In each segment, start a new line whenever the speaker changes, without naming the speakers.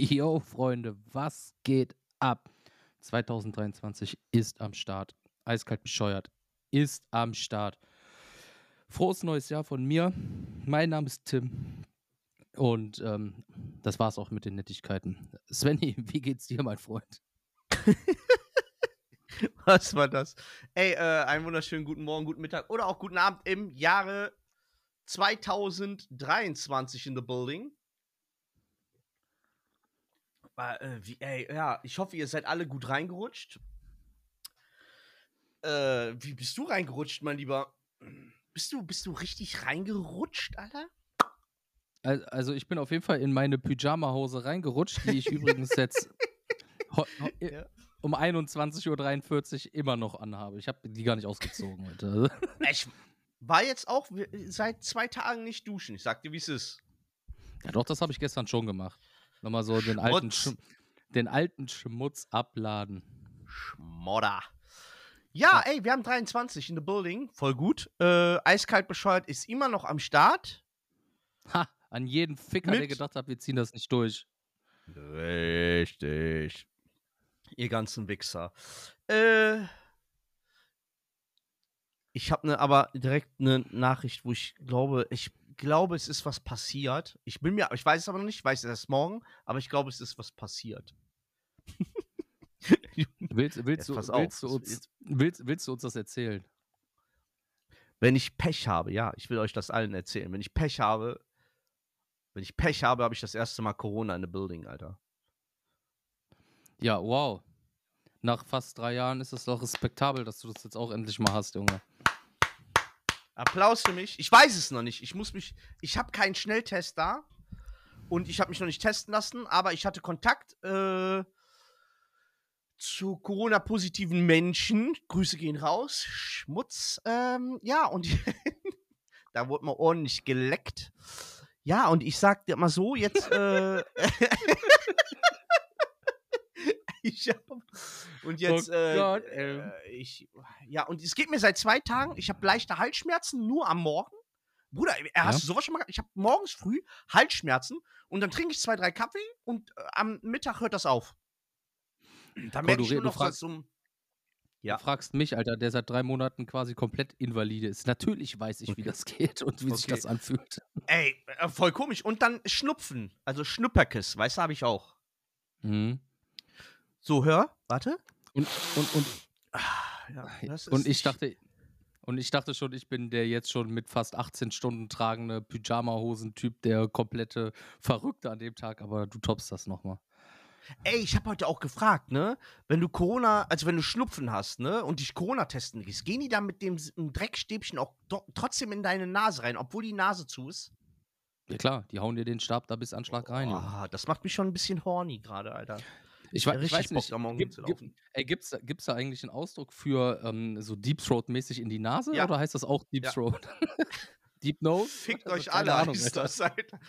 Yo, Freunde, was geht ab? 2023 ist am Start. Eiskalt bescheuert ist am Start. Frohes neues Jahr von mir. Mein Name ist Tim. Und ähm, das war's auch mit den Nettigkeiten. Svenny, wie geht's dir, mein Freund?
Was war das? Ey, äh, einen wunderschönen guten Morgen, guten Mittag oder auch guten Abend im Jahre 2023 in the building. Äh, wie, ey, ja, ich hoffe, ihr seid alle gut reingerutscht. Äh, wie bist du reingerutscht, mein Lieber? Bist du, bist du richtig reingerutscht, Alter?
Also, ich bin auf jeden Fall in meine Pyjama-Hose reingerutscht, die ich übrigens jetzt ja. um 21.43 Uhr immer noch anhabe. Ich habe die gar nicht ausgezogen heute.
Ich war jetzt auch seit zwei Tagen nicht duschen. Ich sag dir, wie es ist.
Ja, doch, das habe ich gestern schon gemacht. Nochmal so den alten, den alten Schmutz abladen.
Schmodder. Ja, ey, wir haben 23 in the building. Voll gut. Äh, eiskalt bescheuert ist immer noch am Start.
Ha, an jeden Ficker, Mit der gedacht hat, wir ziehen das nicht durch.
Richtig. Ihr ganzen Wichser. Äh, ich habe ne, aber direkt eine Nachricht, wo ich glaube, ich glaube, es ist was passiert. Ich bin mir, ich weiß es aber noch nicht, ich weiß es erst morgen, aber ich glaube, es ist was passiert.
willst, willst, du, willst, du uns, willst, willst du uns das erzählen?
Wenn ich Pech habe, ja, ich will euch das allen erzählen. Wenn ich Pech habe, wenn ich Pech habe, habe ich das erste Mal Corona in the Building, Alter.
Ja, wow. Nach fast drei Jahren ist es doch respektabel, dass du das jetzt auch endlich mal hast, Junge.
Applaus für mich. Ich weiß es noch nicht. Ich muss mich. Ich habe keinen Schnelltest da. Und ich habe mich noch nicht testen lassen, aber ich hatte Kontakt äh, zu Corona-positiven Menschen. Grüße gehen raus. Schmutz. Ähm, ja, und da wurde mal ordentlich geleckt. Ja, und ich sag dir mal so, jetzt. Äh, ich hab, und jetzt, oh äh, äh, ich, ja, und es geht mir seit zwei Tagen. Ich habe leichte Halsschmerzen nur am Morgen. Bruder, ja? hast du sowas schon mal Ich habe morgens früh Halsschmerzen und dann trinke ich zwei, drei Kaffee und äh, am Mittag hört das auf.
Dann merke ich nur noch fragst, so ja. Du fragst mich, Alter, der seit drei Monaten quasi komplett invalide ist. Natürlich weiß ich, okay. wie das geht und wie okay. sich das anfühlt.
Ey, äh, voll komisch. Und dann Schnupfen, also Schnupperkiss, weißt du, habe ich auch. Mhm. So, hör, warte.
Und, und, und, ah, ja, und ich dachte, und ich dachte schon, ich bin der jetzt schon mit fast 18 Stunden tragende Pyjama-Hosen-Typ, der komplette Verrückte an dem Tag, aber du toppst das nochmal.
Ey, ich habe heute auch gefragt, ne? Wenn du Corona, also wenn du Schnupfen hast, ne? Und dich Corona testen gehst, gehen die da mit dem Dreckstäbchen auch trotzdem in deine Nase rein, obwohl die Nase zu ist?
Ja klar, die hauen dir den Stab da bis Anschlag rein.
Oh, das macht mich schon ein bisschen horny gerade, Alter.
Ich, ich, ich weiß nicht, Bock, gibt, gibt, ey, gibt's, gibt's da eigentlich einen Ausdruck für ähm, so Deep Throat-mäßig in die Nase ja. oder heißt das auch Deep ja. Throat? Deep Nose?
Fickt euch alle, Ahnung, heißt das, Alter.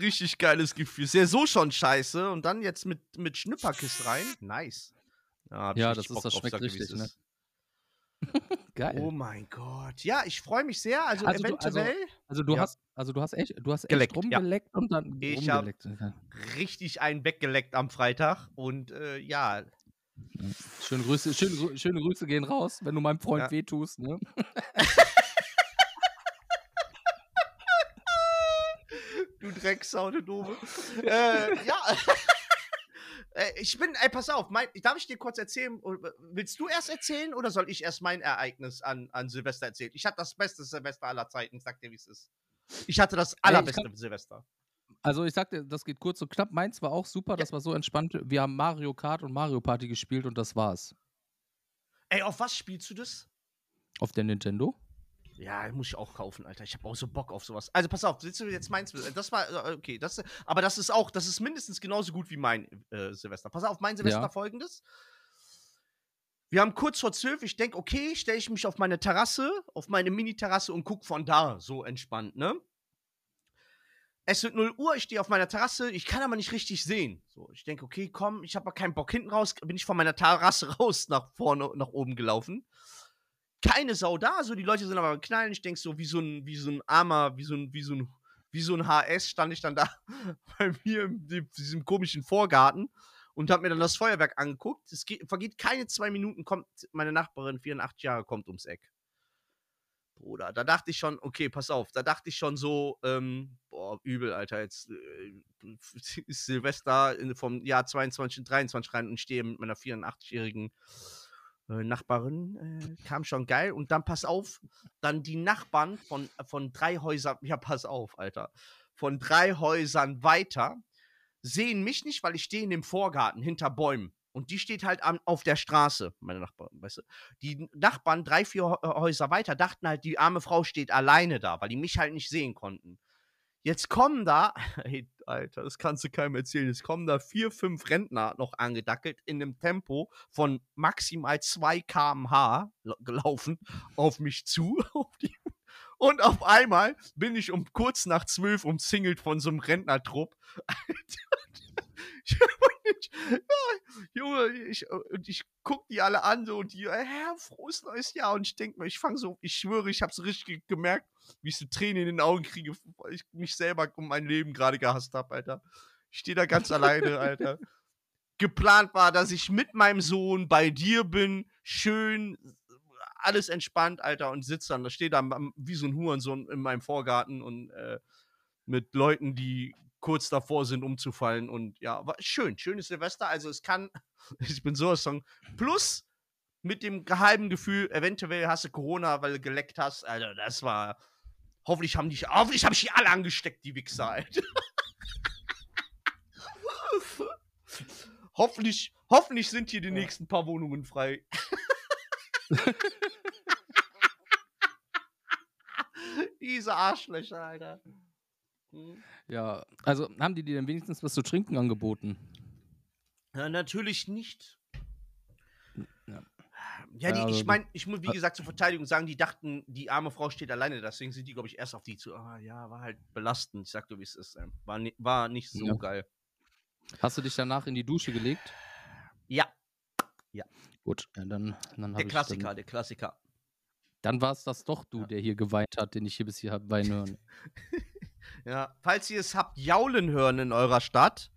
Richtig geiles Gefühl. Ist ja so schon scheiße und dann jetzt mit, mit Schnipperkiss rein. Nice.
Ja, ja das, ist, das schmeckt richtig, ne?
Geil. Oh mein Gott. Ja, ich freue mich sehr. Also, also eventuell.
Du, also, also, du ja. hast, also du hast echt, du hast geleckt, echt rumgeleckt ja. und dann
ich rumgeleckt. richtig einen weggeleckt am Freitag und äh, ja.
Schöne Grüße, schöne, schöne Grüße gehen raus, wenn du meinem Freund ja. wehtust, ne?
du Drecksau, du Doofe. äh, ja. Äh, ich bin, ey, pass auf, mein, darf ich dir kurz erzählen? Willst du erst erzählen oder soll ich erst mein Ereignis an, an Silvester erzählen? Ich hatte das beste Silvester aller Zeiten, ich sag dir, wie es ist. Ich hatte das allerbeste kann, Silvester.
Also ich sagte, das geht kurz und knapp. Meins war auch super, ja. das war so entspannt. Wir haben Mario Kart und Mario Party gespielt und das war's.
Ey, auf was spielst du das?
Auf der Nintendo.
Ja, muss ich auch kaufen, Alter. Ich habe auch so Bock auf sowas. Also pass auf, willst du jetzt meins? Das war äh, okay, das aber das ist auch, das ist mindestens genauso gut wie mein äh, Silvester. Pass auf, mein Silvester ja. folgendes. Wir haben kurz vor zwölf, ich denke, okay, stelle ich mich auf meine Terrasse, auf meine Mini-Terrasse und gucke von da so entspannt, ne? Es wird 0 Uhr, ich stehe auf meiner Terrasse, ich kann aber nicht richtig sehen. So, ich denke, okay, komm, ich habe aber keinen Bock hinten raus, bin ich von meiner Terrasse raus nach vorne, nach oben gelaufen keine Sau da, so die Leute sind aber knallen. Ich denke so, wie so ein, wie so ein armer, wie so ein, wie so ein, wie so ein HS stand ich dann da bei mir in diesem komischen Vorgarten und habe mir dann das Feuerwerk angeguckt. Es geht, vergeht keine zwei Minuten, kommt meine Nachbarin, 84 Jahre, kommt ums Eck. Bruder, da dachte ich schon, okay, pass auf, da dachte ich schon so, ähm, boah, übel, Alter, jetzt äh, ist Silvester vom Jahr 22 und 23 rein und stehe mit meiner 84-jährigen äh, Nachbarin, äh, kam schon geil. Und dann pass auf, dann die Nachbarn von, von drei Häusern, ja, pass auf, Alter, von drei Häusern weiter sehen mich nicht, weil ich stehe in dem Vorgarten hinter Bäumen. Und die steht halt an, auf der Straße, meine Nachbarn, weißt du. Die Nachbarn, drei, vier äh, Häuser weiter, dachten halt, die arme Frau steht alleine da, weil die mich halt nicht sehen konnten. Jetzt kommen da, ey, Alter, das kannst du keinem erzählen, jetzt kommen da vier, fünf Rentner noch angedackelt in einem Tempo von maximal 2 km/h gelaufen auf mich zu. Und auf einmal bin ich um kurz nach zwölf umzingelt von so einem Rentnertrupp. Junge, ich, und ich guck die alle an so und die, Herr, frohes neues Jahr. Und ich denke mir, ich fange so, ich schwöre, ich habe so richtig gemerkt, wie ich so Tränen in den Augen kriege, weil ich mich selber um mein Leben gerade gehasst habe, Alter. Ich stehe da ganz alleine, Alter. Geplant war, dass ich mit meinem Sohn bei dir bin, schön, alles entspannt, Alter, und sitze dann, da steht da wie so ein Hurensohn in meinem Vorgarten und äh, mit Leuten, die kurz davor sind, umzufallen. Und ja, war schön, schönes Silvester. Also es kann, ich bin so Song. Plus mit dem geheimen Gefühl, eventuell hast du Corona, weil du geleckt hast. Alter, das war. Hoffentlich haben die, hoffentlich habe ich die alle angesteckt, die Wichser, Alter. hoffentlich, hoffentlich sind hier die nächsten paar Wohnungen frei. Diese Arschlöcher, Alter.
Hm. Ja, also haben die dir denn wenigstens was zu trinken angeboten?
Ja, natürlich nicht. Ja. Ja, die, ich also meine, ich muss wie gesagt zur Verteidigung sagen, die dachten, die arme Frau steht alleine, deswegen sind die, glaube ich, erst auf die zu. Ah, ja, war halt belastend. Ich sag dir, wie es ist. Ähm, war, war nicht so ja. geil.
Hast du dich danach in die Dusche gelegt?
Ja. Ja.
Gut, ja, dann, dann
Der Klassiker, dann, der Klassiker.
Dann war es das doch du, der hier geweint hat, den ich hier bis hier habe weinen hören.
Ja, falls ihr es habt jaulen hören in eurer Stadt,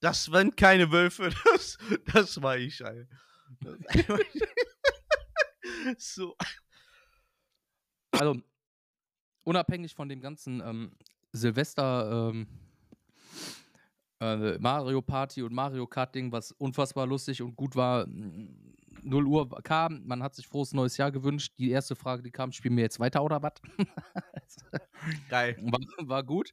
das waren keine Wölfe, das, das war ich, Alter.
so. Also, unabhängig von dem ganzen ähm, Silvester ähm, äh, Mario Party und Mario Kart Ding, was unfassbar lustig und gut war, 0 Uhr kam, man hat sich frohes neues Jahr gewünscht. Die erste Frage, die kam, spielen wir jetzt weiter oder was?
Geil.
War, war, gut.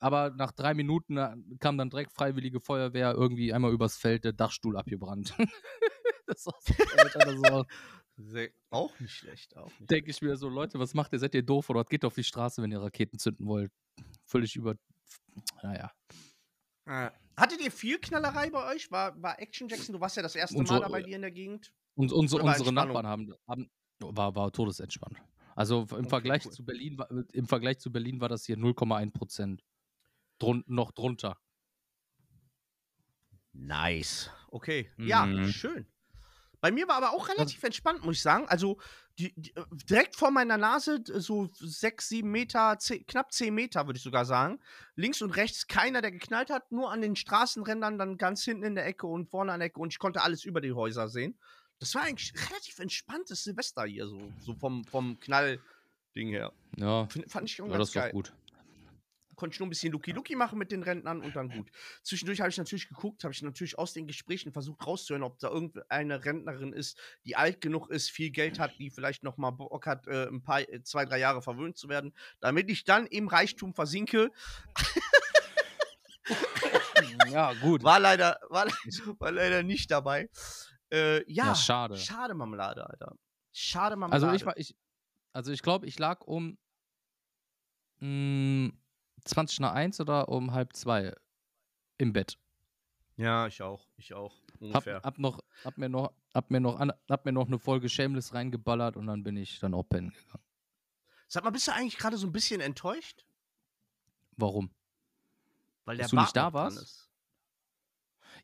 Aber nach drei Minuten äh, kam dann direkt Freiwillige Feuerwehr irgendwie einmal übers Feld der Dachstuhl abgebrannt. das war so, Alter, das war
auch nicht schlecht. Auch
nicht Denke ich mir so, Leute, was macht ihr? Seid ihr doof oder geht auf die Straße, wenn ihr Raketen zünden wollt? Völlig über. Naja.
Äh, hattet ihr viel Knallerei bei euch? War, war Action Jackson, du warst ja das erste Mal so, da bei dir in der Gegend?
Und unsere, unsere Nachbarn haben, haben war, war todesentspannt. Also im okay, Vergleich cool. zu Berlin war, im Vergleich zu Berlin war das hier 0,1 Prozent. Drun, noch drunter.
Nice. Okay. Mhm. Ja, schön. Bei mir war aber auch relativ entspannt, muss ich sagen. Also die, die, äh, direkt vor meiner Nase, so sechs, sieben Meter, zehn, knapp zehn Meter, würde ich sogar sagen. Links und rechts keiner, der geknallt hat, nur an den Straßenrändern, dann ganz hinten in der Ecke und vorne an der Ecke und ich konnte alles über die Häuser sehen. Das war eigentlich relativ entspanntes Silvester hier, so, so vom, vom Knall-Ding her.
Ja.
Fand ich irgendwas ja, das geil.
gut.
Konnte ich nur ein bisschen Luki-Luki machen mit den Rentnern und dann gut. Zwischendurch habe ich natürlich geguckt, habe ich natürlich aus den Gesprächen versucht rauszuhören, ob da irgendeine Rentnerin ist, die alt genug ist, viel Geld hat, die vielleicht noch mal Bock hat, äh, ein paar, äh, zwei, drei Jahre verwöhnt zu werden, damit ich dann im Reichtum versinke.
ja, gut.
War leider, war, war leider nicht dabei. Äh, ja, ja,
schade.
Schade Marmelade, Alter. Schade Marmelade.
Also ich war, ich, also ich glaube, ich lag um mh, hm, 20 nach 1 oder um halb zwei im Bett.
Ja, ich auch. Ich auch.
Ungefähr. Hab, hab, noch, hab mir noch, hab mir noch, an, hab mir noch eine Folge Shameless reingeballert und dann bin ich dann auch pennen gegangen.
Sag mal, bist du eigentlich gerade so ein bisschen enttäuscht?
Warum?
Weil der
Dass du nicht da warst?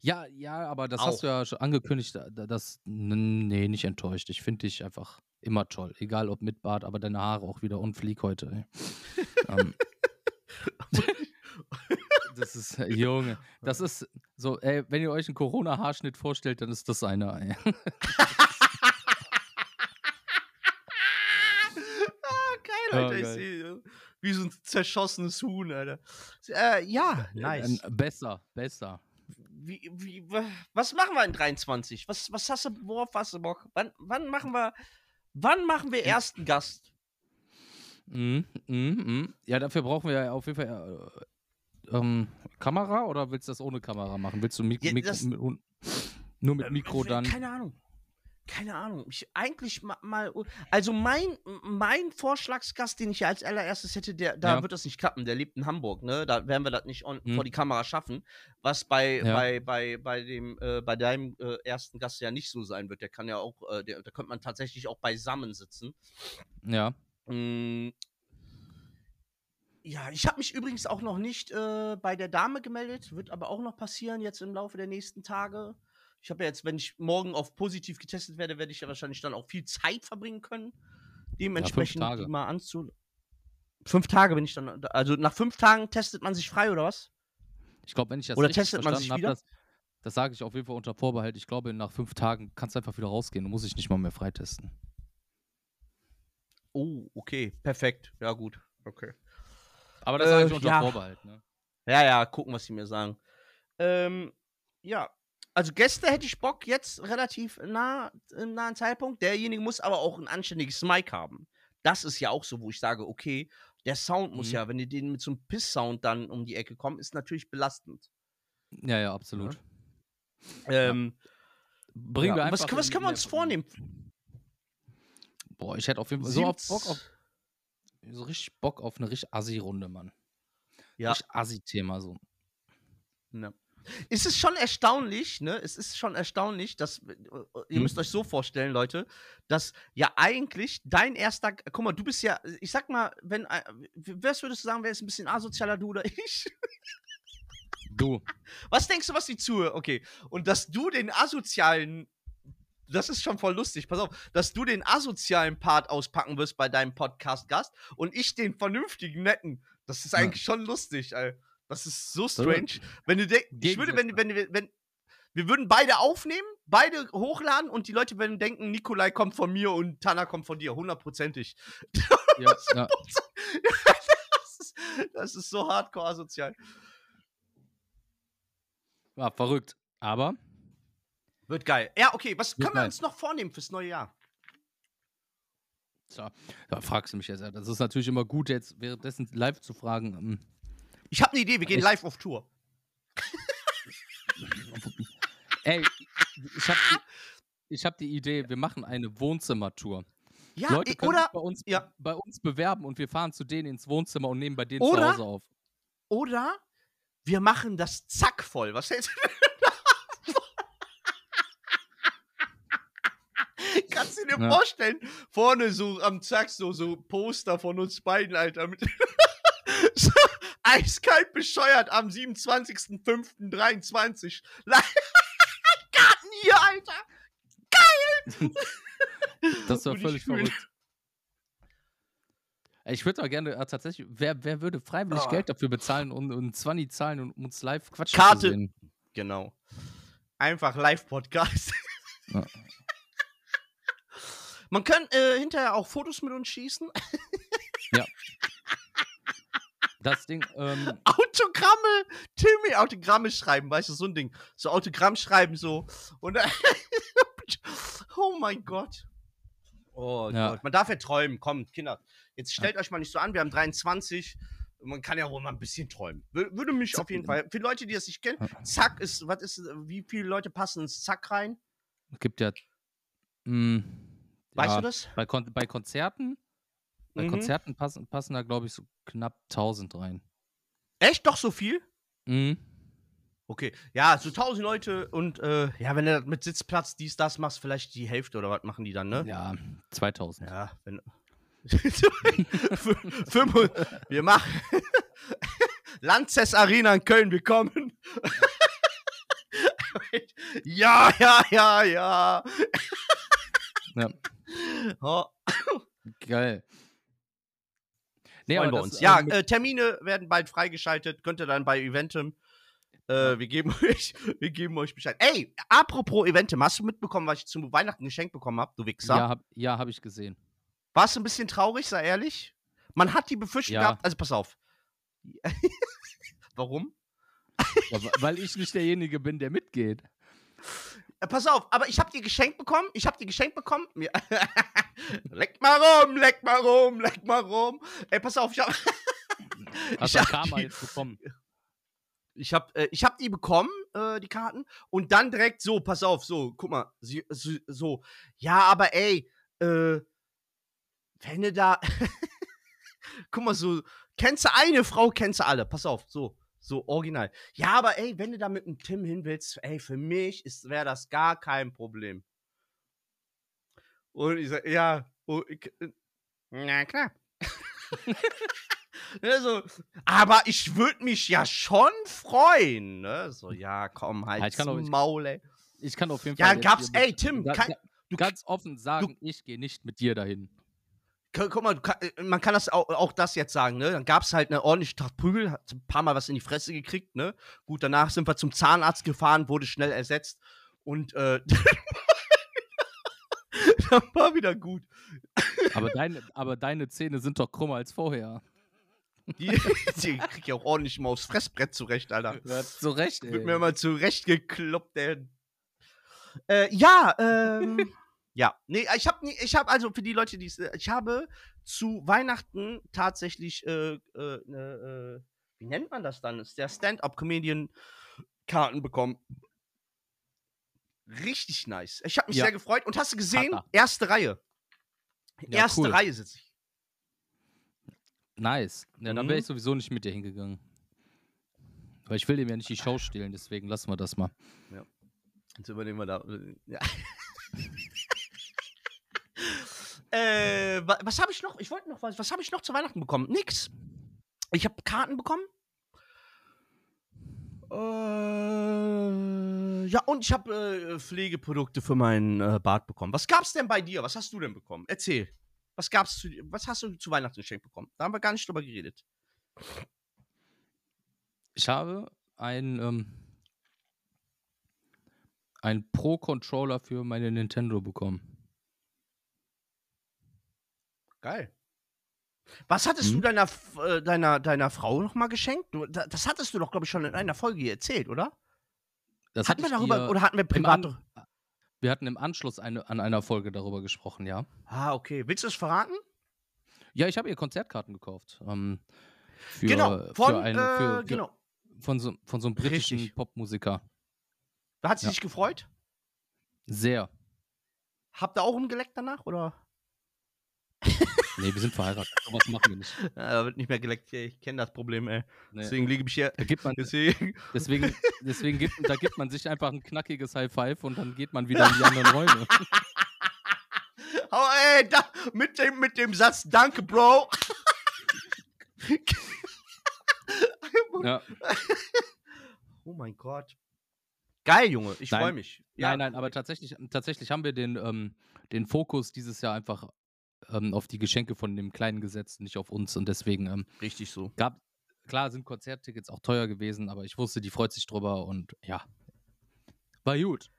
Ja, ja, aber das auch. hast du ja schon angekündigt. Das, nee, nicht enttäuscht. Ich finde dich einfach immer toll. Egal ob mit Bart, aber deine Haare auch wieder unflieg heute. ähm, Das ist, äh, Junge, das ist so, ey, wenn ihr euch einen Corona-Haarschnitt vorstellt, dann ist das einer, ey.
ah, geil, Alter, oh, ich sehe wie so ein zerschossenes Huhn, Alter. Äh, ja, nice.
Besser, besser.
Wie, wie, was machen wir in 23? Was, was hast du, worauf hast du Bock? Wann, wann machen wir, wann machen wir ersten Gast?
Mm, mm, mm. Ja, dafür brauchen wir ja auf jeden Fall äh, ähm, Kamera oder willst du das ohne Kamera machen? Willst du Mik ja, Mik mit, nur mit äh, Mikro dann?
Keine Ahnung keine Ahnung, ich eigentlich mal, also mein, mein Vorschlagsgast, den ich ja als allererstes hätte, der, da ja. wird das nicht klappen, der lebt in Hamburg, ne, da werden wir das nicht on, hm. vor die Kamera schaffen, was bei, ja. bei, bei, bei dem, äh, bei deinem äh, ersten Gast ja nicht so sein wird, der kann ja auch, äh, der, da könnte man tatsächlich auch beisammen sitzen.
Ja. Hm.
Ja, ich habe mich übrigens auch noch nicht äh, bei der Dame gemeldet, wird aber auch noch passieren jetzt im Laufe der nächsten Tage. Ich habe ja jetzt, wenn ich morgen auf positiv getestet werde, werde ich ja wahrscheinlich dann auch viel Zeit verbringen können. Dementsprechend ja, die mal anzu. Fünf Tage bin ich dann. Also nach fünf Tagen testet man sich frei oder was?
Ich glaube, wenn ich das
oder testet man sich wieder?
das, das sage ich auf jeden Fall unter Vorbehalt. Ich glaube, nach fünf Tagen kannst du einfach wieder rausgehen. Du musst dich nicht mal mehr freitesten.
Oh, okay. Perfekt. Ja, gut. Okay.
Aber das äh, sage ich unter ja. Vorbehalt, ne?
Ja, ja, gucken, was sie mir sagen. Ähm, ja, also Gäste hätte ich Bock jetzt relativ nah im nahen Zeitpunkt. Derjenige muss aber auch ein anständiges Mic haben. Das ist ja auch so, wo ich sage, okay, der Sound mhm. muss ja, wenn die den mit so einem Piss-Sound dann um die Ecke kommen, ist natürlich belastend.
Ja, ja, absolut.
Ja. Ähm, Bringen ja, wir einfach. Was, was können wir uns vornehmen?
Boah, ich hätte auf jeden Fall so auf Bock auf. So richtig Bock auf eine richtig Assi-Runde, Mann. Ja. Richtig Assi-Thema so.
Ja. Es ist schon erstaunlich, ne? Es ist schon erstaunlich, dass äh, ihr hm. müsst euch so vorstellen, Leute, dass ja eigentlich dein erster, guck mal, du bist ja, ich sag mal, wenn, äh, was würdest du sagen, wer ist ein bisschen asozialer, du oder ich?
Du.
Was denkst du, was die zuhören? Okay. Und dass du den asozialen das ist schon voll lustig. Pass auf, dass du den asozialen Part auspacken wirst bei deinem Podcast-Gast und ich den vernünftigen, netten. Das ist eigentlich ja. schon lustig, Alter. Das ist so strange. Wenn du denkst, ich würde, wenn, wenn, wenn, wenn, wir würden beide aufnehmen, beide hochladen und die Leute würden denken, Nikolai kommt von mir und Tana kommt von dir, hundertprozentig. Ja, ja. das, ist, das ist so hardcore asozial.
War verrückt, aber.
Wird geil. Ja, okay, was können wir uns noch vornehmen fürs neue Jahr?
So, da fragst du mich jetzt. Das ist natürlich immer gut, jetzt währenddessen live zu fragen. Ähm,
ich habe eine Idee, wir gehen Echt? live auf Tour.
Ey, ich habe die, hab die Idee, wir machen eine Wohnzimmertour.
Ja, Leute können oder
bei uns,
ja.
bei uns bewerben und wir fahren zu denen ins Wohnzimmer und nehmen bei denen oder, zu Hause auf.
Oder wir machen das Zack voll. Was hältst du Kannst du dir ja. vorstellen, vorne so am Zack so, so Poster von uns beiden, Alter. Mit so, eiskalt bescheuert am 27.05.23. Garten hier, Alter! Geil!
das war völlig verrückt. Ich würde auch gerne äh, tatsächlich, wer, wer würde freiwillig oh. Geld dafür bezahlen und, und 20 zahlen und uns live quatschen
Karte. Genau. Einfach Live-Podcast. Ja. Man kann äh, hinterher auch Fotos mit uns schießen.
Ja. Das Ding. Ähm,
Autogramme! Timmy, Autogramme schreiben, weißt du, so ein Ding. So Autogramm schreiben, so. Und oh mein Gott. Oh ja. Gott. Man darf ja träumen. Kommt, Kinder. Jetzt stellt ja. euch mal nicht so an, wir haben 23. Man kann ja wohl mal ein bisschen träumen. Würde mich auf jeden Fall. Für Leute, die das nicht kennen, Zack ist, was ist, wie viele Leute passen ins Zack rein?
Es gibt ja. Mh, hm,
weißt ja, du das?
Bei, Kon bei Konzerten bei mhm. Konzerten passen, passen da, glaube ich, so knapp 1000 rein.
Echt? Doch so viel?
Mhm.
Okay, ja, so 1000 Leute und äh, ja, wenn du mit Sitzplatz dies, das machst, vielleicht die Hälfte oder was machen die dann, ne?
Ja, 2000.
Ja, wenn. wir machen Lanzes Arena in Köln, wir kommen. ja, ja, ja, ja.
ja. Oh. Geil.
Nee, Freuen wir uns. Ja, äh, äh, Termine werden bald freigeschaltet. Könnt ihr dann bei Eventim. Äh, wir, geben euch, wir geben euch Bescheid. Ey, apropos Eventim, hast du mitbekommen, was ich zum Weihnachten geschenkt bekommen habe, du Wichser?
Ja, hab, ja, hab ich gesehen.
Warst du ein bisschen traurig, sei ehrlich? Man hat die Befürchtung ja. gehabt, also pass auf. Warum?
Ja, weil ich nicht derjenige bin, der mitgeht.
Äh, pass auf, aber ich habe die geschenkt bekommen. Ich habe die geschenkt bekommen. leck mal rum, leck mal rum, leck mal rum. Ey, pass auf, ich habe.
Hast du Karma jetzt bekommen?
Ich habe äh, hab die bekommen, äh, die Karten. Und dann direkt so, pass auf, so, guck mal, so, so ja, aber ey, äh, wenn du da. guck mal, so, kennst du eine Frau, kennst du alle. Pass auf, so. So original. Ja, aber ey, wenn du da mit dem Tim hin willst, ey, für mich wäre das gar kein Problem. Und ich sag, ja, oh, ich, äh, na klar. ne, so, aber ich würde mich ja schon freuen. Ne? So, ja, komm, halt ja, ich kann auch, Maul, ey.
Ich kann auf jeden
Fall. Ja, gab's, ey, Tim,
kann, du ganz offen sagen, du, ich gehe nicht mit dir dahin
guck mal, äh, man kann das auch, auch das jetzt sagen, ne? Dann gab es halt eine ordentliche Tracht Prügel, hat ein paar Mal was in die Fresse gekriegt, ne? Gut, danach sind wir zum Zahnarzt gefahren, wurde schnell ersetzt und äh, dann war wieder gut.
Aber deine, aber deine Zähne sind doch krummer als vorher.
Die, die krieg ja auch ordentlich mal aufs Fressbrett zurecht, Alter.
Ja, zurecht,
ey. Wird mir mal zurecht gekloppt, ey. Äh, ja, ähm. Ja, nee, ich habe ich habe also für die Leute, die äh, ich habe zu Weihnachten tatsächlich äh, äh, ne, äh, wie nennt man das dann? Ist der Stand-up Comedian Karten bekommen. Richtig nice. Ich habe mich ja. sehr gefreut und hast du gesehen? Papa. Erste Reihe. Ja, Erste cool. Reihe sitze ich.
Nice. Ja, mhm. dann wäre ich sowieso nicht mit dir hingegangen. Weil ich will dem ja nicht die Show stehlen, deswegen lassen wir das mal.
Ja. Jetzt übernehmen wir da. Äh, ja. Äh, was habe ich noch? Ich wollte noch was. Was habe ich noch zu Weihnachten bekommen? Nix. Ich habe Karten bekommen. Äh, ja, und ich habe äh, Pflegeprodukte für meinen äh, Bart bekommen. Was gab's denn bei dir? Was hast du denn bekommen? Erzähl. Was gab's zu, was hast du zu Weihnachten geschenkt bekommen? Da haben wir gar nicht drüber geredet.
Ich habe ein ähm, ein Pro Controller für meine Nintendo bekommen.
Geil. Was hattest hm? du deiner, äh, deiner, deiner Frau nochmal geschenkt? Du, das hattest du doch, glaube ich, schon in einer Folge erzählt, oder?
Das hatten wir darüber,
oder hatten wir privat?
An, wir hatten im Anschluss eine, an einer Folge darüber gesprochen, ja.
Ah, okay. Willst du es verraten?
Ja, ich habe ihr Konzertkarten gekauft. Ähm, für,
genau, von,
für einen, für,
äh, genau.
Von so, von so einem britischen Richtig. Popmusiker.
Da hat sie ja. sich gefreut?
Sehr.
Habt ihr auch umgeleckt danach, oder?
Nee, wir sind verheiratet. Sowas machen wir nicht.
Ja, da wird nicht mehr geleckt. Ich kenne das Problem, ey. Nee. Deswegen liege ich hier.
Da gibt man, deswegen, deswegen, deswegen gibt, da gibt man sich einfach ein knackiges High Five und dann geht man wieder in die anderen Räume.
Oh, ey, da, mit, dem, mit dem Satz, danke, Bro.
ja.
Oh mein Gott. Geil, Junge, ich freue mich.
Ja. Nein, nein, aber tatsächlich, tatsächlich haben wir den, ähm, den Fokus dieses Jahr einfach ähm, auf die Geschenke von dem Kleinen gesetzt, nicht auf uns. Und deswegen. Ähm,
Richtig so.
Gab, klar sind Konzerttickets auch teuer gewesen, aber ich wusste, die freut sich drüber und ja. War gut.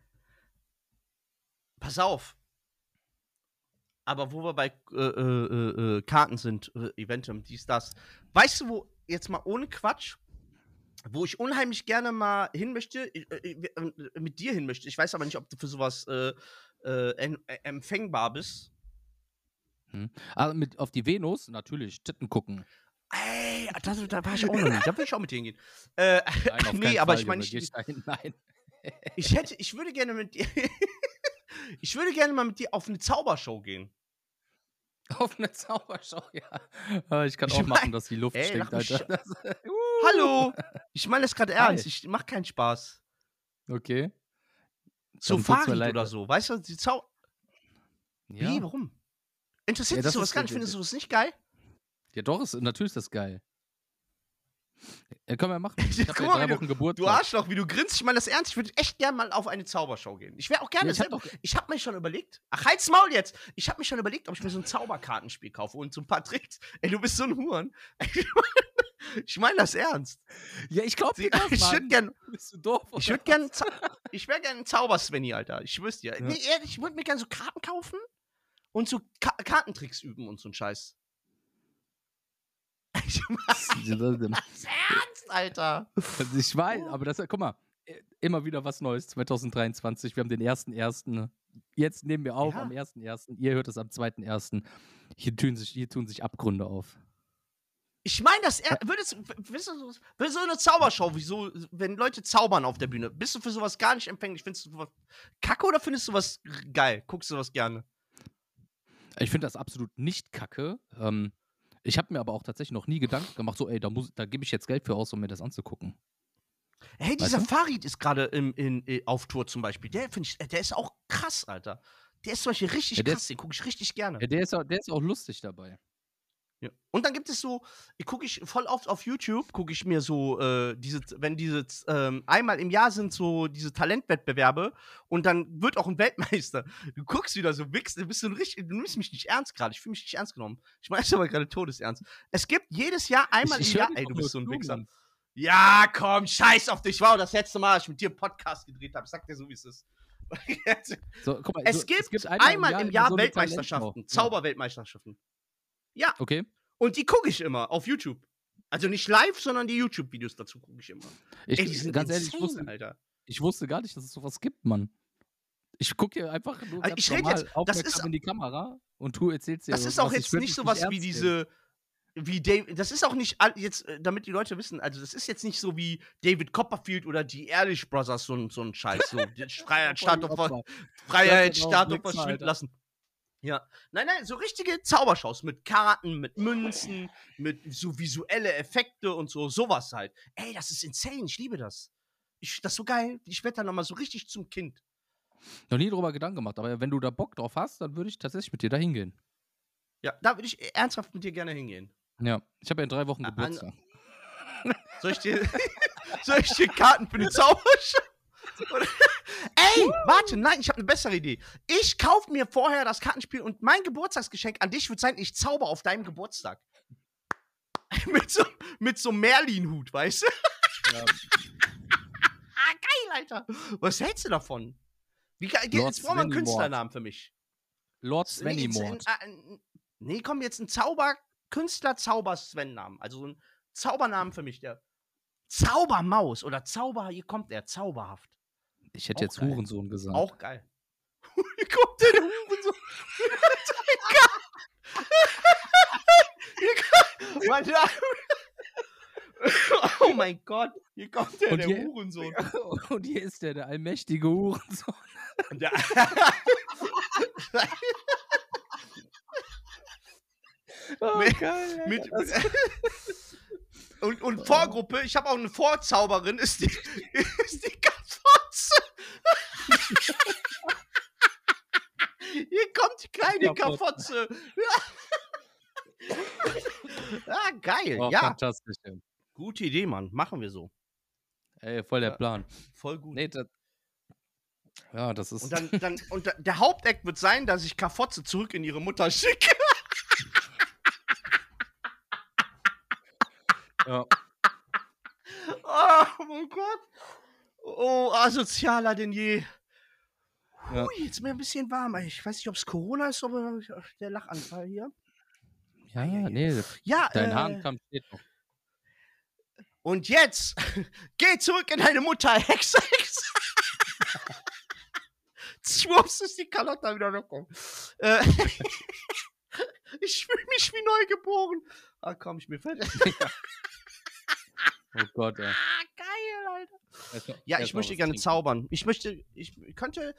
Pass auf. Aber wo wir bei äh, äh, äh, äh Karten sind, äh, Eventum, dies, das. Weißt du, wo, jetzt mal ohne Quatsch, wo ich unheimlich gerne mal hin möchte, mit dir hin möchte. Ich weiß aber nicht, ob du für sowas empfängbar bist.
Hm. Aber also mit, auf die Venus, natürlich, Titten gucken.
Ey, das, da war ich auch noch nicht. Da will ich auch mit hingehen. Äh, Nein, nee, aber Fall, ich meine, ich, ich, ich hätte, ich würde gerne mit dir, ich würde gerne mal mit dir auf eine Zaubershow gehen.
Auf eine Zaubershow, ja. Ich kann ich auch mein, machen, dass die Luft ey, stinkt, Alter. Das,
uh. Hallo! Ich meine das gerade ernst. Ich mache keinen Spaß.
Okay.
So Fahrrad oder so. Weißt du, die Zau. Ja. Wie? Warum? Interessiert ja, dich sowas gar nicht? Findest du das nicht geil?
Ja, doch, ist, natürlich ist das geil. Ja, können wir machen. Ich habe ja drei Wochen Geburt.
Du Arschloch, wie du grinst. Ich meine das ernst. Ich würde echt gerne mal auf eine Zaubershow gehen. Ich wäre auch gerne ja, ich selber. Hab habe mir schon überlegt. Ach, halt's Maul jetzt. Ich habe mir schon überlegt, ob ich mir so ein Zauberkartenspiel kaufe und so ein paar Tricks. Ey, du bist so ein Huren. Ich meine das ernst.
Ja, ich glaube,
ich würde. Bist du doof? Ich würde gerne. Ich wäre gerne ein Zaubersvenny, Alter. Ich dir. Ja. Nee, ehrlich, ich würde mir gerne so Karten kaufen und so Ka Kartentricks üben und so ein Scheiß. Ich das ernst, Alter.
Also ich weiß, aber das, guck mal, immer wieder was Neues, 2023. Wir haben den 1.1. Jetzt nehmen wir auf ja. am 1.1. Ihr hört es am 2.1. Hier tun sich, hier tun sich Abgründe auf.
Ich meine, das du für so eine Zaubershow, wie so, wenn Leute zaubern auf der Bühne, bist du für sowas gar nicht empfänglich? Findest du sowas kacke oder findest du was geil? Guckst du was gerne?
Ich finde das absolut nicht kacke. Ähm, ich habe mir aber auch tatsächlich noch nie Gedanken gemacht, so, ey, da, da gebe ich jetzt Geld für aus, um mir das anzugucken.
Hey, dieser weißt du? Farid ist gerade äh, auf Tour zum Beispiel. Der finde ich, der ist auch krass, Alter. Der ist zum Beispiel richtig ja, krass, den gucke ich richtig gerne.
Ja, der ist, auch, der ist auch lustig dabei.
Ja. Und dann gibt es so, ich gucke ich voll oft auf YouTube, gucke ich mir so, äh, diese, wenn diese, ähm, einmal im Jahr sind so diese Talentwettbewerbe und dann wird auch ein Weltmeister. Du guckst wieder so, wichst, du bist so ein richtig, du nimmst mich nicht ernst gerade, ich fühle mich nicht ernst genommen. Ich meine, es aber gerade todesernst. Es gibt jedes Jahr einmal ich, ich im Jahr, ey, du bist so ein Wichser. Ja, komm, scheiß auf dich. Wow, das letzte Mal, als ich mit dir einen Podcast gedreht habe. Sag dir so, wie es ist. so, mal, es, so, gibt es, gibt einmal, einmal im Jahr, im Jahr so Weltmeisterschaften, Zauberweltmeisterschaften. Ja.
Okay.
Und die gucke ich immer auf YouTube. Also nicht live, sondern die YouTube-Videos dazu gucke ich immer.
Ich, Ey, die sind ganz ehrlich, ich wusste, Alter. ich wusste gar nicht, dass es sowas gibt, Mann. Ich gucke hier einfach nur
also ich normal jetzt, das ist,
in die Kamera und du erzählst dir
Das ist auch jetzt nicht sowas wie diese wie Dave, das ist auch nicht jetzt, äh, damit die Leute wissen, also das ist jetzt nicht so wie David Copperfield oder die Ehrlich Brothers, so, so ein Scheiß, so Freiheit, Staat Freiheit, Staat verschwinden lassen. Ja. Nein, nein, so richtige Zaubershows mit Karten, mit Münzen, mit so visuelle Effekte und so, sowas halt. Ey, das ist insane, ich liebe das. Ich, das ist so geil. Ich werde dann nochmal so richtig zum Kind.
Noch nie drüber Gedanken gemacht, aber wenn du da Bock drauf hast, dann würde ich tatsächlich mit dir da hingehen.
Ja, da würde ich ernsthaft mit dir gerne hingehen.
Ja, ich habe ja in drei Wochen Geburtstag.
Soll ich dir, soll ich dir Karten für die Zaubershow? Ey, warte, nein, ich habe eine bessere Idee. Ich kaufe mir vorher das Kartenspiel und mein Geburtstagsgeschenk an dich wird sein, ich zauber auf deinem Geburtstag. mit so, mit so Merlin-Hut, weißt du? Ja. ah, geil, Alter. Was hältst du davon? Wie geil, jetzt brauchen wir einen Künstlernamen für mich.
Lord Svenny
nee, äh, nee, komm, jetzt ein Zauber, Künstler-Zauber-Sven-Namen. Also so ein Zaubernamen für mich, der Zaubermaus oder Zauber, hier kommt er, zauberhaft.
Ich hätte auch jetzt geil. Hurensohn gesagt.
Auch geil. Hier kommt der, Hurensohn. oh mein Gott, hier kommt der, und der hier, Hurensohn.
Und hier ist der, der allmächtige Hurensohn. Der,
oh, mit, geil, mit, und, und Vorgruppe, ich habe auch eine Vorzauberin, ist die, ist die Kaffotze. Hier kommt die kleine Kaffotze. ah, geil. Oh, ja.
Fantastisch.
Gute Idee, Mann. Machen wir so.
Ey, voll der Plan.
Voll gut.
Nee, das, ja, das ist.
Und, dann, dann, und der Haupteck wird sein, dass ich Kaffotze zurück in ihre Mutter schicke. Ja. oh mein Gott. Oh, asozialer denn je. Ja. Hui, jetzt mir ein bisschen warm. Ich weiß nicht, ob es Corona ist oder der Lachanfall hier.
Ja, ja, nee.
Ja,
Dein äh, Hahnkamm steht noch.
Und jetzt, geh zurück in deine Mutter, Hex, Hex. Schwupps ist die Carlotta wieder noch kommen. Äh, ich fühle mich wie neugeboren. Ah, komm, ich mir fällt.
Oh Gott, ey.
Ah, geil, Alter. ja, ich möchte gerne trinken. zaubern. Ich möchte, ich könnte,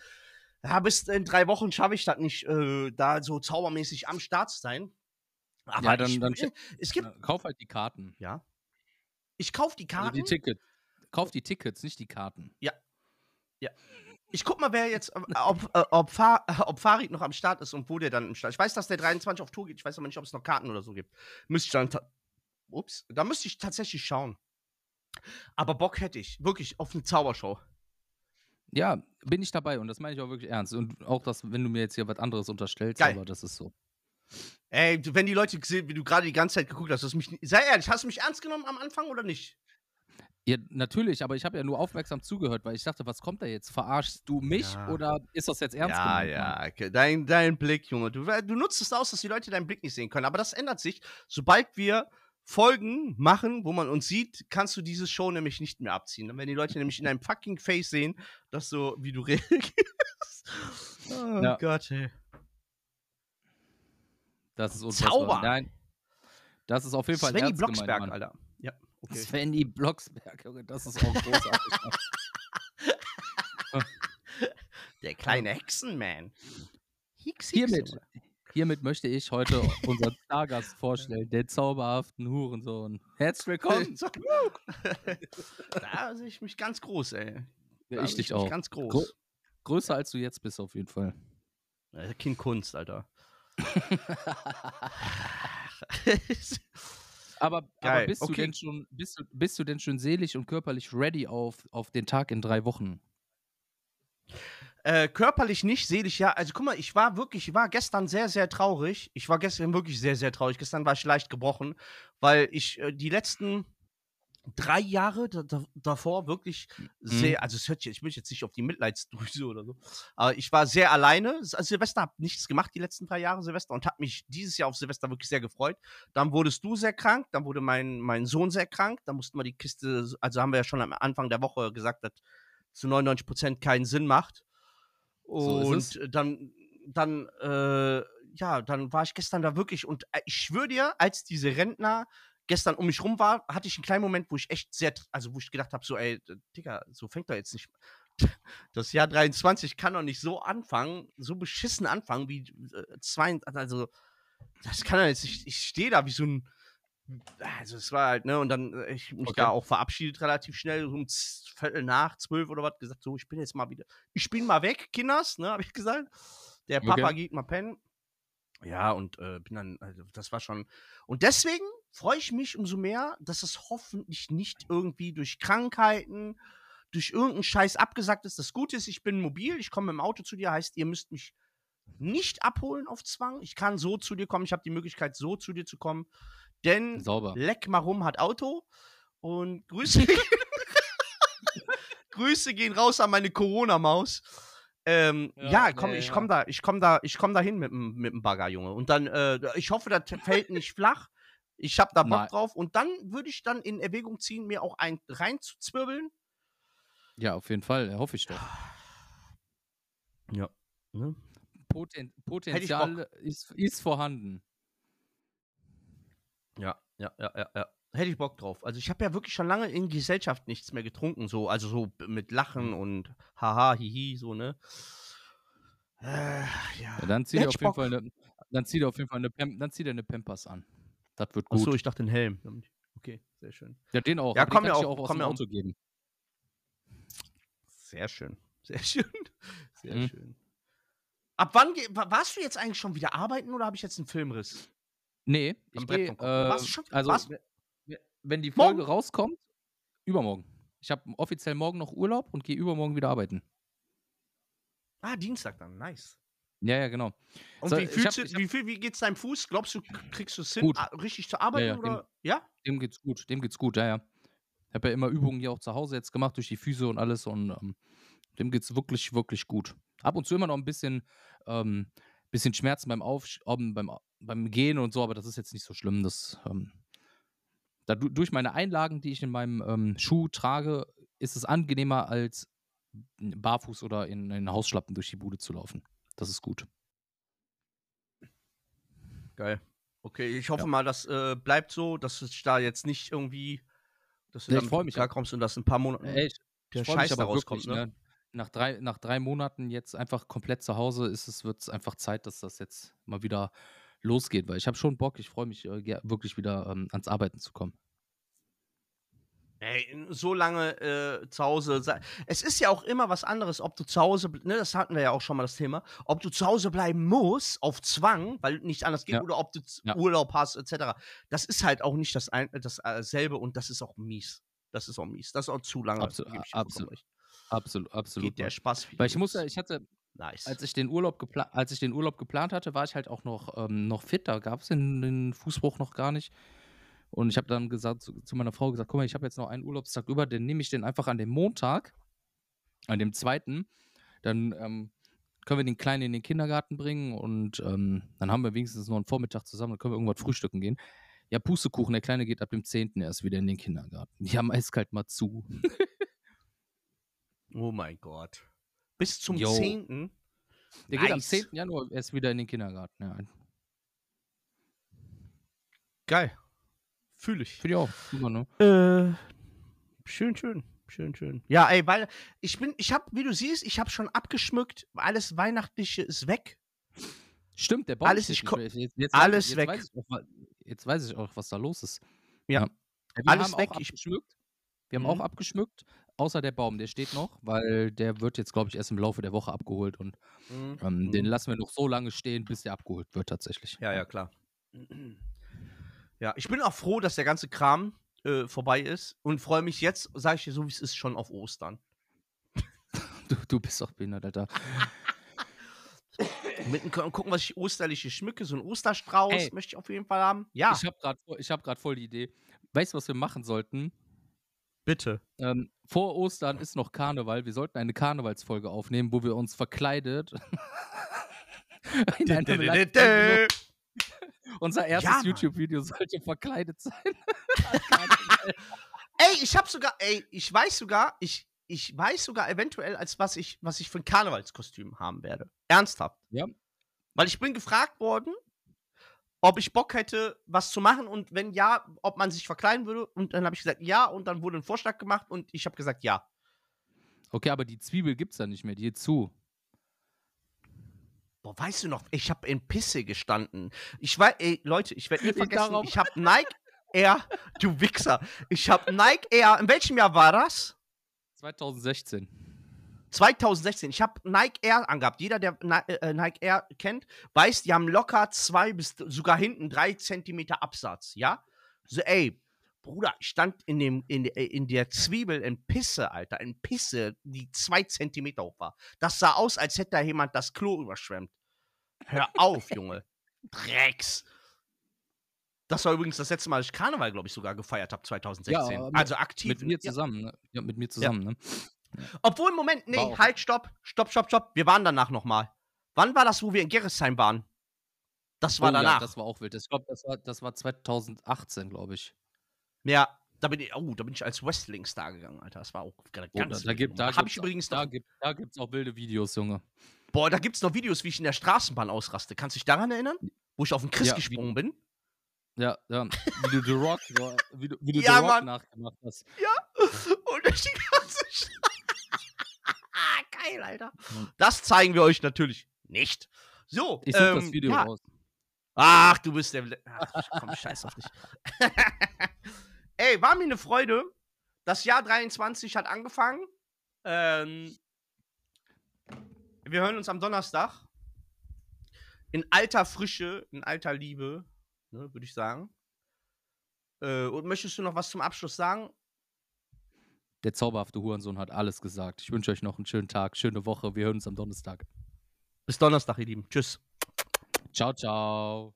ja, bis in drei Wochen schaffe ich das nicht, äh, da so zaubermäßig am Start zu sein.
Aber ja, dann,
ich,
dann
es gibt,
kauf halt die Karten.
Ja. Ich kauf die Karten. Also
die Tickets. Kauf die Tickets, nicht die Karten.
Ja. Ja. Ich guck mal, wer jetzt, ob, äh, ob, Fahr, ob Farid noch am Start ist und wo der dann im Start ist. Ich weiß, dass der 23 auf Tour geht. Ich weiß aber nicht, ob es noch Karten oder so gibt. Müsste ich dann. Ups, da müsste ich tatsächlich schauen. Aber Bock hätte ich, wirklich, auf eine Zaubershow.
Ja, bin ich dabei und das meine ich auch wirklich ernst. Und auch das, wenn du mir jetzt hier was anderes unterstellst,
Geil.
aber das ist so.
Ey, wenn die Leute gesehen, wie du gerade die ganze Zeit geguckt hast, hast mich, sei ehrlich, hast du mich ernst genommen am Anfang oder nicht?
Ja, natürlich, aber ich habe ja nur aufmerksam zugehört, weil ich dachte, was kommt da jetzt? Verarschst du mich
Ja.
oder ist das jetzt ernst
ja,
gemeint?
Ja, okay. dein, dein Blick, Junge. Du, du nutzt es aus, dass die Leute deinen Blick nicht sehen können. Aber das ändert sich. Sobald wir Folgen machen, wo man uns sieht, kannst du diese Show nämlich nicht mehr abziehen. Dann werden die Leute nämlich in deinem fucking Face sehen, dass so, wie du reagierst. Oh
Ja.
Gott, ey.
Das ist unfassbar.
Zauber.
Nein. Das ist auf jeden Fall
Svenny Blocksberg,
gemeint.
Alter. Ja, okay.
Svenny Blocksberg, Junge, das ist auch großartig.
Der kleine Hexenman.
Hiermit. Hiermit möchte ich heute unseren Stargast vorstellen, den zauberhaften Hurensohn. Herzlich willkommen.
Da sehe ich mich ganz groß, ey.
Ja,
Da
ich
sehe
dich
mich
auch.
Ganz groß.
Gro- Größer als du jetzt bist, auf jeden Fall.
Ja, Kind Kunst, Alter.
Aber, aber bist, du
okay.
denn schon, bist, du, bist du denn schon seelisch und körperlich ready auf, auf den Tag in drei Wochen?
Äh, körperlich nicht, seelisch ja. Also guck mal, ich war wirklich, ich war gestern sehr, sehr traurig. Ich war gestern wirklich sehr, sehr traurig. Gestern war ich leicht gebrochen, weil ich äh, die letzten drei Jahre da, da, davor wirklich sehr, also es hört sich, ich bin jetzt nicht auf die Mitleidsdrüse oder so, aber ich war sehr alleine. Also Silvester habe nichts gemacht die letzten drei Jahre Silvester und habe mich dieses Jahr auf Silvester wirklich sehr gefreut. Dann wurdest du sehr krank, dann wurde mein, mein Sohn sehr krank, dann mussten wir die Kiste, also haben wir ja schon am Anfang der Woche gesagt, dass zu 99 Prozent keinen Sinn macht.
So ist
Und dann, dann, äh, ja, dann war ich gestern da wirklich und äh, ich schwöre dir, als diese Rentner gestern um mich rum war, hatte ich einen kleinen Moment, wo ich echt sehr, also wo ich gedacht habe, so, ey, Digga, so fängt doch jetzt nicht. Das Jahr 23 kann doch nicht so anfangen, so beschissen anfangen wie äh, zwei, also das kann doch jetzt nicht. Ich stehe da wie so ein, also es war halt, ne, und dann äh, ich mich
Okay.
da auch verabschiedet relativ schnell, um Viertel nach zwölf oder was, gesagt, so, ich bin jetzt mal wieder, ich bin mal weg, Kinders, ne, habe ich gesagt. Der Papa
Okay.
geht mal pennen. Ja, und äh, bin dann, also das war schon. Und deswegen freue ich mich umso mehr, dass es hoffentlich nicht irgendwie durch Krankheiten, durch irgendeinen Scheiß abgesagt ist. Das Gute ist, ich bin mobil, ich komme im Auto zu dir, heißt, ihr müsst mich nicht abholen auf Zwang. Ich kann so zu dir kommen, ich habe die Möglichkeit, so zu dir zu kommen. Denn
Sauber.
Leck mal rum hat Auto. Und Grüße, Grüße gehen raus an meine Corona-Maus. Ähm, ja,
Ja,
komm,
ja,
ich
ja.
komm da, ich komm da, ich komm da hin mit dem mit dem Bagger, Junge. Und dann, äh, ich hoffe, das fällt nicht flach. Ich hab da Bock
Nein.
drauf. Und dann würde ich dann in Erwägung ziehen, mir auch einen reinzuzwirbeln.
Ja, auf jeden Fall, hoffe ich doch.
Ja. Ne?
Poten Potenzial ist, ist vorhanden.
Ja, ja, ja, ja, ja. Hätte ich Bock drauf. Also ich habe ja wirklich schon lange in Gesellschaft nichts mehr getrunken, so, also so mit Lachen und haha, hihi, so, ne? Äh, ja.
Ja, dann zieh dir
Hätte
auf jeden
Bock.
Fall eine, dann zieh dir auf jeden Fall eine, Pam dann zieh dir eine Pampers an. Das wird gut.
Achso, ich dachte einen Helm. Okay, sehr schön.
ja, den auch.
Ja,
den
komm mir
dir
auch-
auch aus
komm
dem Auto geben.
Sehr schön. Sehr schön. Sehr
Mhm.
schön. Ab wann warst du jetzt eigentlich schon wieder arbeiten oder habe ich jetzt einen Filmriss?
Nee,
Am
ich gehe, äh,
Warst du schon-
also,
warst-
we- we- wenn die
Morgen?
Folge rauskommt, übermorgen. Ich habe offiziell morgen noch Urlaub und gehe übermorgen wieder arbeiten.
Ah, Dienstag dann, nice.
Ja, ja, genau.
Und
So,
wie, fühlst
hab-
du, wie, viel, wie geht's deinem Fuß? Glaubst du, kriegst du es hin, richtig zu arbeiten?
ja, dem-
oder? Ja?
Dem geht's gut, dem geht's gut, ja, ja. Ich habe ja immer Übungen hier auch zu Hause jetzt gemacht durch die Füße und alles und ähm, dem geht's wirklich, wirklich gut. Ab und zu immer noch ein bisschen, ähm, bisschen Schmerzen beim Auf, ähm, beim, beim Gehen und so, aber das ist jetzt nicht so schlimm. Das, ähm, da, du- durch meine Einlagen, die ich in meinem ähm, Schuh trage, ist es angenehmer als barfuß oder in, in Hausschlappen durch die Bude zu laufen. Das ist gut.
Geil. Okay, ich hoffe
Ja.
mal, das äh, bleibt so, dass du dich da jetzt nicht irgendwie, dass du
Ja, ich mich
klar kommst und dass in ein paar Monaten
Ey, ich,
der
ich mich
Scheiß da
aber
rauskommt,
wirklich,
ne?
ne? Nach drei, nach drei Monaten jetzt einfach komplett zu Hause ist es, wird es einfach Zeit, dass das jetzt mal wieder losgeht, weil ich habe schon Bock, ich freue mich äh, wirklich wieder ähm, ans Arbeiten zu kommen.
Ey, so lange äh, zu Hause. Es ist ja auch immer was anderes, ob du zu Hause, ne, das hatten wir ja auch schon mal das Thema, ob du zu Hause bleiben musst, auf Zwang, weil nicht anders geht,
Ja.
oder ob du
Ja.
Urlaub hast, etc. Das ist halt auch nicht das ein, das, äh, und das ist auch mies. Das ist auch mies. Das ist auch zu lange.
Absolut, absolut, absolut, absolut.
Geht der Spaß
Weil ich muss ich hatte,
nice.
als ich den Urlaub geplant, als ich den Urlaub geplant hatte, war ich halt auch noch, ähm, noch fit. Da gab es den, den Fußbruch noch gar nicht. Und ich habe dann gesagt zu, zu, meiner Frau gesagt, guck mal, ich habe jetzt noch einen Urlaubstag über, den nehme ich den einfach an dem Montag, an dem zweiten. Dann ähm, können wir den Kleinen in den Kindergarten bringen und ähm, dann haben wir wenigstens noch einen Vormittag zusammen, dann können wir irgendwas frühstücken gehen. Ja, Pustekuchen, der Kleine geht ab dem 10. erst wieder in den Kindergarten. Die haben eiskalt mal zu.
oh mein Gott. Bis zum Yo. 10.
Der nice. geht am 10. Januar erst wieder in den Kindergarten. Ja.
Geil. Fühle ich.
Fühle ich auch. Super, ne?
Äh, schön, schön. Schön, schön. Ja, ey, weil ich bin, ich hab, wie du siehst, ich hab schon abgeschmückt. Alles Weihnachtliche ist weg.
Stimmt, der Baum
alles, ich
jetzt,
jetzt alles
weiß,
weg.
Weiß auch, jetzt weiß ich auch, was da los ist.
Ja. ja.
Wir alles weg. abgeschmückt. Wir haben mhm. auch abgeschmückt, außer der Baum, der steht noch, weil der wird jetzt, glaube ich, erst im Laufe der Woche abgeholt und mhm. ähm, den mhm. lassen wir noch so lange stehen, bis der abgeholt wird tatsächlich.
Ja, ja, klar. Ja, ich bin auch froh, dass der ganze Kram äh, vorbei ist und freue mich jetzt, sage ich dir so, wie es ist, schon auf Ostern.
du, du bist doch behindert, Alter.
Mitten gucken, was ich osterliche schmücke. So ein Osterstrauß Ey, möchte ich auf jeden Fall haben. Ja.
Ich habe gerade hab voll die Idee. Weißt du, was wir machen sollten?
Bitte.
Ähm, vor Ostern ist noch Karneval. Wir sollten eine Karnevalsfolge aufnehmen, wo wir uns verkleidet. Unser erstes ja, YouTube-Video sollte verkleidet sein.
ey, ich habe sogar, ey, ich weiß sogar, ich, ich weiß sogar eventuell, als was ich, was ich für ein Karnevalskostüm haben werde. Ernsthaft.
Ja.
Weil ich bin gefragt worden, ob ich Bock hätte, was zu machen und wenn ja, ob man sich verkleiden würde. Und dann habe ich gesagt, ja, und dann wurde ein Vorschlag gemacht und ich habe gesagt, ja.
Okay, aber die Zwiebel gibt's da nicht mehr, die geht zu.
Boah, weißt du noch, ich habe in Pisse gestanden. Ich weiß, ey, Leute, ich werde nie vergessen, ich habe Nike Air, du Wichser. Ich habe Nike Air, in welchem Jahr war das?
2016.
2016. Ich habe Nike Air angehabt. Jeder, der äh, Nike Air kennt, weiß, die haben locker zwei bis sogar hinten drei Zentimeter Absatz, ja? So, ey, Bruder, ich stand in, dem, in, in der Zwiebel in Pisse, Alter, in Pisse, die zwei Zentimeter hoch war. Das sah aus, als hätte da jemand das Klo überschwemmt. Hör auf, Junge. Drecks. Das war übrigens das letzte Mal, dass ich Karneval, glaube ich, sogar gefeiert habe, 2016. Ja, mit, also aktiv.
Mit mir zusammen, ne? Ja, mit mir zusammen, ja. ne?
Obwohl, Moment, nee, halt, stopp, stopp, stopp, stopp. Wir waren danach nochmal. Wann war das, wo wir in Gerresheim waren? Das war oh, danach. Ja,
das war auch wild. Ich glaube, das war, das war 2018, glaube ich.
Ja, da bin ich, oh, da bin ich als Wrestling-Star gegangen, Alter. Das war auch ganz
oh, da, da gibt, da hab ich übrigens da, gibt, da gibt's auch wilde Videos, Junge.
Boah, da gibt's noch Videos, wie ich in der Straßenbahn ausraste. Kannst du dich daran erinnern? Wo ich auf den Chris ja, gesprungen bin?
Ja, ja. Wie du The Rock, wie du, wie du ja, The Rock nachgemacht hast.
Ja. Und durch die ganze Geil, Alter. Das zeigen wir euch natürlich nicht. So.
Ich such ähm, das Video ja. raus.
Ach, du bist der. Ach, komm, scheiß auf dich. Ey, war mir eine Freude. Das Jahr 23 hat angefangen. Ähm, wir hören uns am Donnerstag. In alter Frische, in alter Liebe ne, würde ich sagen. Äh, und möchtest du noch was zum Abschluss sagen?
Der zauberhafte Hurensohn hat alles gesagt. Ich wünsche euch noch einen schönen Tag, schöne Woche. Wir hören uns am Donnerstag.
Bis Donnerstag, ihr Lieben. Tschüss.
Ciao, ciao.